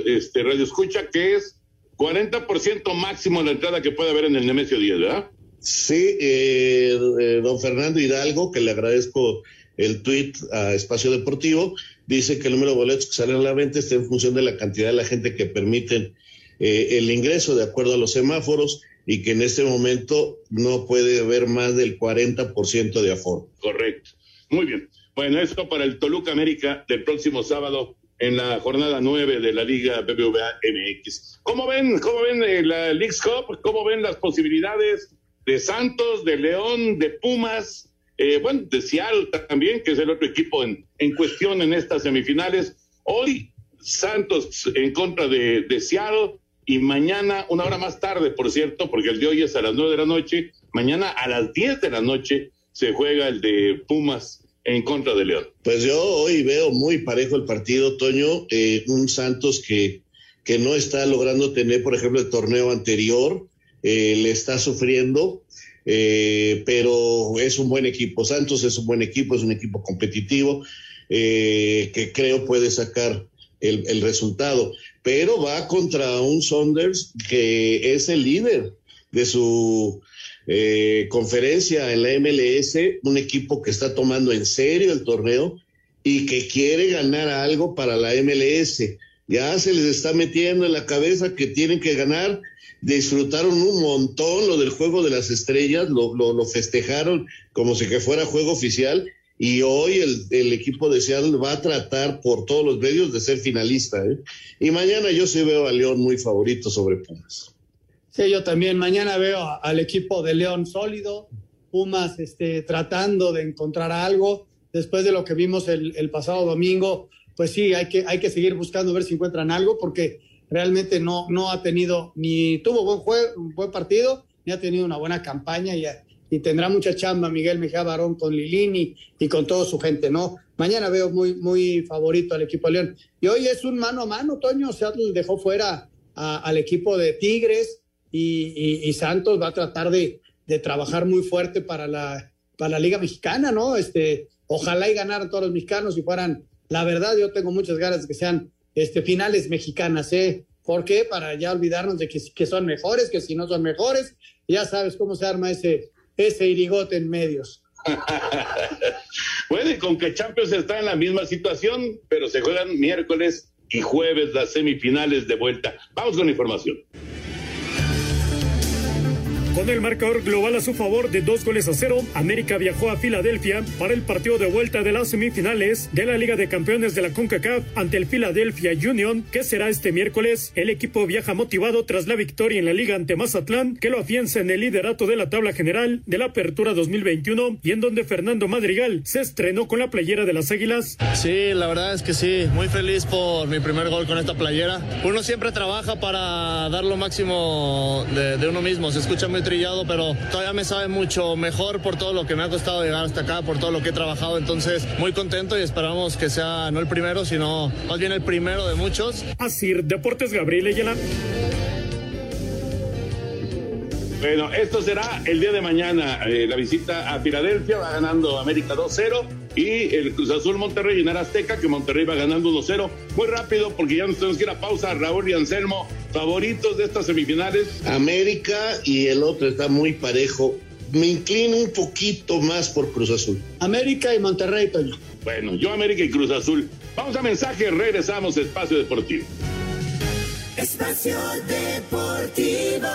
este, Radio Escucha que es 40% máximo la entrada que puede haber en el Nemesio 10, ¿verdad? Sí, eh, don Fernando Hidalgo, que le agradezco el tuit a Espacio Deportivo, dice que el número de boletos que salen a la venta está en función de la cantidad de la gente que permiten eh, el ingreso de acuerdo a los semáforos y que en este momento no puede haber más del 40% de aforo. Correcto. Muy bien. Bueno, esto para el Toluca América del próximo sábado en la jornada 9 de la Liga BBVA MX. ¿Cómo ven, cómo ven eh, la League's Cup? ¿Cómo ven las posibilidades de Santos, de León, de Pumas? Eh, bueno, de Seattle también, que es el otro equipo en, en cuestión en estas semifinales. Hoy Santos en contra de, de, Seattle y mañana, una hora más tarde, por cierto, porque el de hoy es a las nueve de la noche, mañana a las diez de la noche se juega el de Pumas en contra de León. Pues yo hoy veo muy parejo el partido, Toño. Eh, un Santos que, que no está logrando tener, por ejemplo, el torneo anterior, eh, le está sufriendo, eh, pero es un buen equipo. Santos es un buen equipo, es un equipo competitivo eh, que creo puede sacar el, el resultado, pero va contra un Saunders que es el líder de su eh, conferencia en la MLS, un equipo que está tomando en serio el torneo y que quiere ganar algo para la MLS. Ya se les está metiendo en la cabeza que tienen que ganar. Disfrutaron un montón lo del juego de las estrellas, lo, lo, festejaron como si que fuera juego oficial y hoy el, el, equipo de Seattle va a tratar por todos los medios de ser finalista. ¿eh? Y mañana yo sí veo a León muy favorito sobre Pumas. Sí, yo también. Mañana veo al equipo de León sólido, Pumas este, tratando de encontrar algo. Después de lo que vimos el, el pasado domingo, pues sí, hay que, hay que seguir buscando ver si encuentran algo, porque realmente no, no ha tenido, ni tuvo buen, juego, un buen partido, ni ha tenido una buena campaña y, y tendrá mucha chamba Miguel Mejía Barón con Lilini y con toda su gente, ¿no? Mañana veo muy, muy favorito al equipo de León. Y hoy es un mano a mano, Toño, Seattle dejó fuera al equipo de Tigres, y, Santos va a tratar de, de, trabajar muy fuerte para la, para la Liga Mexicana, ¿no? Este, ojalá y ganaran todos los mexicanos y fueran, la verdad, yo tengo muchas ganas de que sean este, finales mexicanas, ¿eh? ¿Por qué? Para ya olvidarnos de que, son mejores, que si no son mejores, ya sabes cómo se arma ese, ese irigote en medios. bueno, y con que Champions está en la misma situación, pero se juegan miércoles y jueves las semifinales de vuelta. Vamos con la información. Con el marcador global a su favor de dos goles a cero, América viajó a Filadelfia para el partido de vuelta de las semifinales de la Liga de Campeones de la CONCACAF ante el Philadelphia Union, que será este miércoles. El equipo viaja motivado tras la victoria en la Liga ante Mazatlán, que lo afianza en el liderato de la tabla general de la Apertura 2021 y en donde Fernando Madrigal se estrenó con la playera de las Águilas. Sí, la verdad es que sí, muy feliz por mi primer gol con esta playera. Uno siempre trabaja para dar lo máximo de, uno mismo, se escucha muy trillado, pero todavía me sabe mucho mejor por todo lo que me ha costado llegar hasta acá, por todo lo que he trabajado. Entonces, muy contento y esperamos que sea no el primero, sino más bien el primero de muchos. Así, Deportes Gabriel Ayala. Bueno, esto será el día de mañana. Eh, la visita a Filadelfia va ganando América 2-0 y el Cruz Azul Monterrey en Azteca, que Monterrey va ganando 1-0. Muy rápido porque ya nos tenemos que ir a pausa. Raúl y Anselmo, favoritos de estas semifinales. América y el otro está muy parejo. Me inclino un poquito más por Cruz Azul. América y Monterrey, Toño. Bueno, yo América y Cruz Azul. Vamos a mensaje, regresamos a Espacio Deportivo. Espacio Deportivo.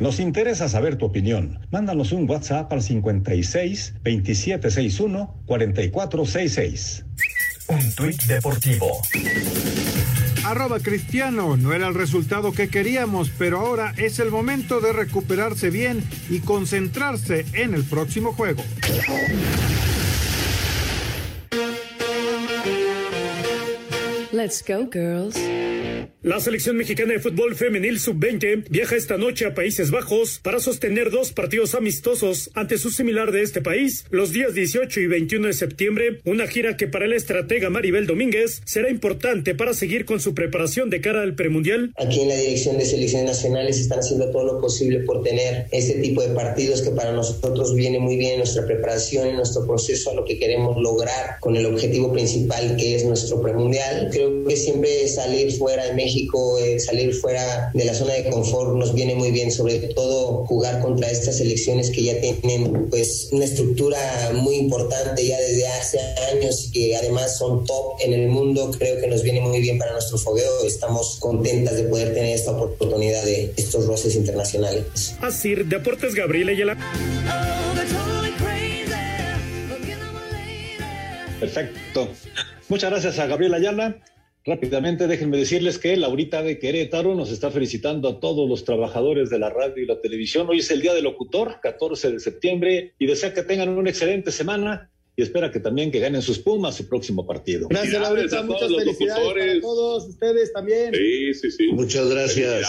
Nos interesa saber tu opinión. Mándanos un WhatsApp al 56 2761 4466. Un tuit deportivo. Arroba Cristiano, no era el resultado que queríamos, pero ahora es el momento de recuperarse bien y concentrarse en el próximo juego. Let's go, girls. La selección mexicana de fútbol femenil sub-20 viaja esta noche a Países Bajos para sostener dos partidos amistosos ante su similar de este país los días 18 y 21 de septiembre, una gira que para el estratega Maribel Domínguez será importante para seguir con su preparación de cara al premundial. Aquí en la dirección de selecciones nacionales están haciendo todo lo posible por tener este tipo de partidos que para nosotros viene muy bien en nuestra preparación, en nuestro proceso a lo que queremos lograr con el objetivo principal que es nuestro premundial. Creo que siempre salir fuera de México México, eh, salir fuera de la zona de confort nos viene muy bien, sobre todo jugar contra estas selecciones que ya tienen pues una estructura muy importante ya desde hace años y que además son top en el mundo, creo que nos viene muy bien para nuestro fogueo, estamos contentas de poder tener esta oportunidad de estos roces internacionales. Así, Deportes Gabriel Ayala. Perfecto. Muchas gracias a Gabriel Ayala. Rápidamente, déjenme decirles que Laurita de Querétaro nos está felicitando a todos los trabajadores de la radio y la televisión. Hoy es el Día del Locutor, 14 de septiembre, y desea que tengan una excelente semana y espera que también que ganen sus Pumas su próximo partido. Gracias, Laurita. Muchas felicidades para todos ustedes también. Sí, sí, sí. Muchas gracias.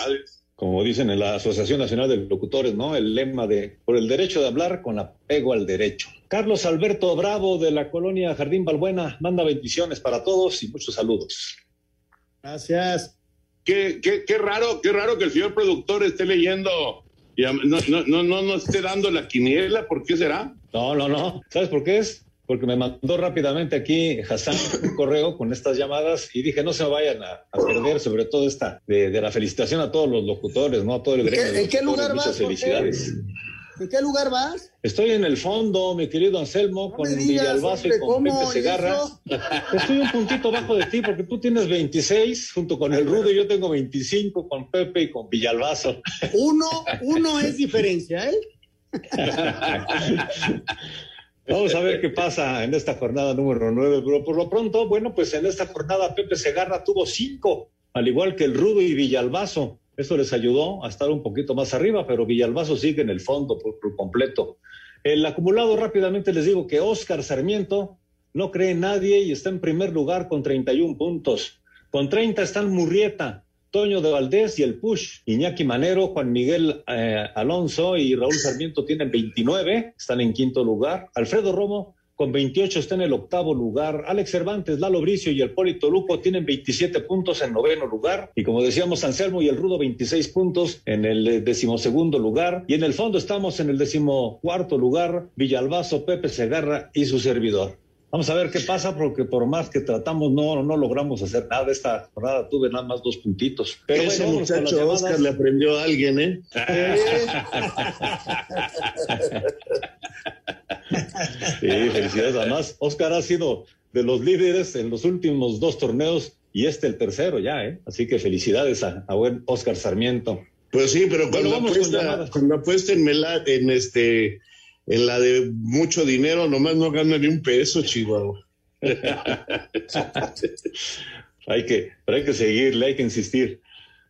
Como dicen en la Asociación Nacional de Locutores, ¿no? El lema de por el derecho de hablar con apego al derecho. Carlos Alberto Bravo de la colonia Jardín Balbuena manda bendiciones para todos y muchos saludos. Gracias. Qué, qué, qué raro, qué raro que el señor productor esté leyendo y no, no, no, no, no esté dando la quiniela. ¿Por qué será? No, no, no. ¿Sabes por qué es? Porque me mandó rápidamente aquí Hassan un correo con estas llamadas y dije no se vayan a, a perder, sobre todo esta de, de, la felicitación a todos los locutores, no a todo el gremio. ¿En qué, ¿en qué lugar Muchas vas? felicidades. ¿En qué lugar vas? Estoy en el fondo, mi querido Anselmo, No con Villalbazo y con. Pepe Segarra. Estoy un puntito abajo de ti porque tú tienes 26 junto con el Rudo y yo tengo 25 con Pepe y con Villalbazo. Uno, uno es diferencia, ¿eh? Vamos a ver qué pasa en esta jornada número 9, pero por lo pronto, bueno, pues en esta jornada Pepe Segarra tuvo cinco, al igual que el Rudo y Villalbazo. Eso les ayudó a estar un poquito más arriba, pero Villalbazo sigue en el fondo por, completo. El acumulado rápidamente les digo que Oscar Sarmiento no cree en nadie y está en primer lugar con 31 puntos. Con 30 están Murrieta, Toño de Valdés y el Push. Iñaki Manero, Juan Miguel eh, Alonso y Raúl Sarmiento tienen 29, están en quinto lugar. Alfredo Romo con 28 está en el octavo lugar. Alex Cervantes, Lalo Bricio y el Polito Luco tienen 27 puntos en noveno lugar. Y como decíamos, Anselmo y el Rudo 26 puntos en el eh, decimosegundo lugar. Y en el fondo estamos en el decimocuarto lugar, Villalbazo, Pepe Segarra y su servidor. Vamos a ver qué pasa, porque por más que tratamos, no, no logramos hacer nada. Esta jornada tuve nada más dos puntitos. Pero Ese bueno, muchacho. Oscar le aprendió a alguien, ¿eh? Sí, felicidades. Además, Oscar ha sido de los líderes en los últimos dos torneos y este el tercero ya, ¿eh? Así que felicidades a, a buen Oscar Sarmiento. Pues sí, pero Bueno, cuando, con apuesta, cuando apuesta en, mela- en este en la de mucho dinero, nomás no gana ni un peso, Chihuahua. hay que, pero hay que seguirle, hay que insistir.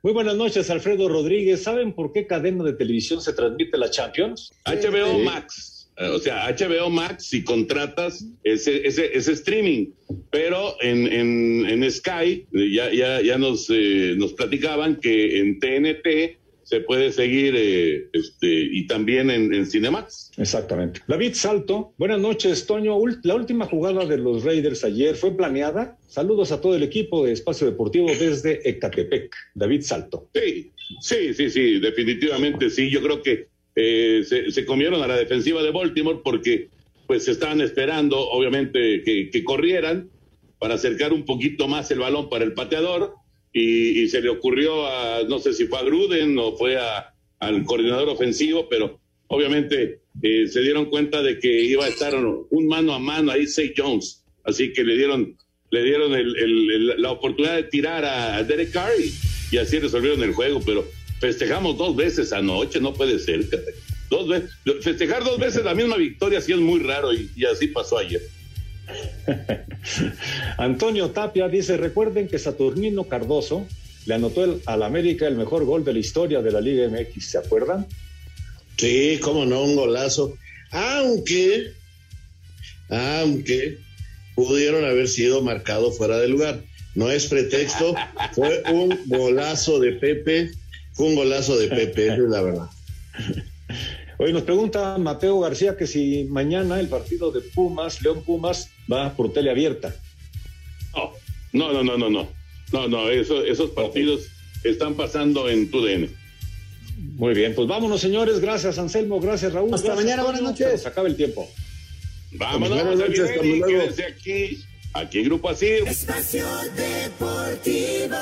Muy buenas noches, Alfredo Rodríguez. ¿Saben por qué cadena de televisión se transmite la Champions? HBO Sí. Max. Eh, O sea, HBO Max si contratas ese, ese, ese streaming. Pero en, en, en Sky eh, ya, ya, ya nos, eh, nos platicaban que en TNT se puede seguir eh, este, y también en, en Cinemax. Exactamente. David Salto, buenas noches, Toño. La última jugada de los Raiders ayer fue planeada. Saludos a todo el equipo de Espacio Deportivo desde Ecatepec. David Salto. Sí, sí, sí, sí, definitivamente sí. Yo creo que eh, se, se comieron a la defensiva de Baltimore porque pues estaban esperando, obviamente, que, que corrieran para acercar un poquito más el balón para el pateador. Y, y se le ocurrió a, no sé si fue a Gruden o fue a, al coordinador ofensivo, pero obviamente eh, se dieron cuenta de que iba a estar un mano a mano ahí Say Jones, así que le dieron le dieron el- el- el- la oportunidad de tirar a, Derek Carr y así resolvieron el juego, pero festejamos dos veces anoche, no puede ser, dos veces, festejar dos veces la misma victoria sí es muy raro y, y así pasó ayer. Antonio Tapia dice, recuerden que Saturnino Cardoso le anotó el- al América el mejor gol de la historia de la Liga MX, ¿se acuerdan? Sí, cómo no, un golazo. Aunque, aunque pudieron haber sido marcados fuera de lugar. No es pretexto, fue un golazo de Pepe, fue un golazo de Pepe, es la verdad. Hoy nos pregunta Mateo García que si mañana el partido de Pumas, León Pumas, va por tele abierta. No, no, no, no, no, no, no, eso, esos partidos están pasando en tu DN. Muy bien, pues vámonos señores, gracias Anselmo, gracias Raúl. Hasta gracias, mañana, buenas noches. Se nos acaba el tiempo. Vámonos, Buenas noches, quédense aquí, aquí en Grupo Asir. Espacio Deportivo.